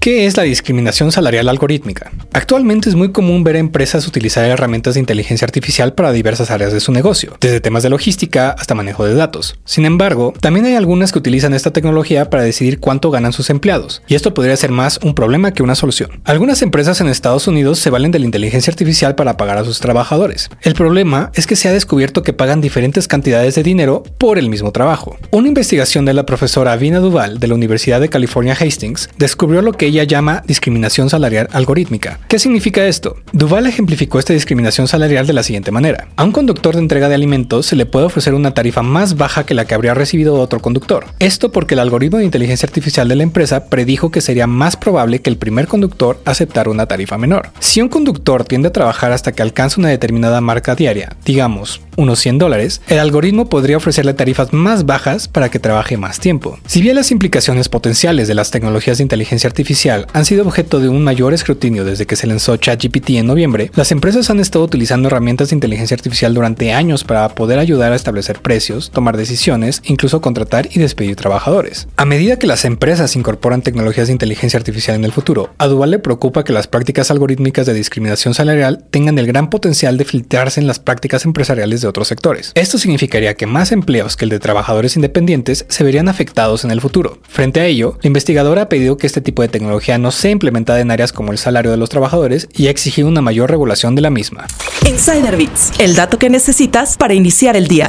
¿Qué es la discriminación salarial algorítmica? Actualmente es muy común ver a empresas utilizar herramientas de inteligencia artificial para diversas áreas de su negocio, desde temas de logística hasta manejo de datos. Sin embargo, también hay algunas que utilizan esta tecnología para decidir cuánto ganan sus empleados, y esto podría ser más un problema que una solución. Algunas empresas en Estados Unidos se valen de la inteligencia artificial para pagar a sus trabajadores. El problema es que se ha descubierto que pagan diferentes cantidades de dinero por el mismo trabajo. Una investigación de la profesora Vina Duval de la Universidad de California Hastings descubrió lo que ella llama discriminación salarial algorítmica. ¿Qué significa esto? Duval ejemplificó esta discriminación salarial de la siguiente manera. A un conductor de entrega de alimentos se le puede ofrecer una tarifa más baja que la que habría recibido otro conductor. Esto porque el algoritmo de inteligencia artificial de la empresa predijo que sería más probable que el primer conductor aceptara una tarifa menor. Si un conductor tiende a trabajar hasta que alcanza una determinada marca diaria, digamos unos 100 dólares, el algoritmo podría ofrecerle tarifas más bajas para que trabaje más tiempo. Si bien las implicaciones potenciales de las tecnologías de inteligencia artificial han sido objeto de un mayor escrutinio desde que se lanzó ChatGPT en noviembre, las empresas han estado utilizando herramientas de inteligencia artificial durante años para poder ayudar a establecer precios, tomar decisiones, incluso contratar y despedir trabajadores. A medida que las empresas incorporan tecnologías de inteligencia artificial en el futuro, a Duval le preocupa que las prácticas algorítmicas de discriminación salarial tengan el gran potencial de filtrarse en las prácticas empresariales de otros sectores. Esto significaría que más empleos que el de trabajadores independientes se verían afectados en el futuro. Frente a ello, la investigadora ha pedido que este tipo de tecnología no sea implementada en áreas como el salario de los trabajadores y ha exigido una mayor regulación de la misma. Insider Bits, el dato que necesitas para iniciar el día.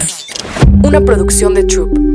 Una producción de Troop.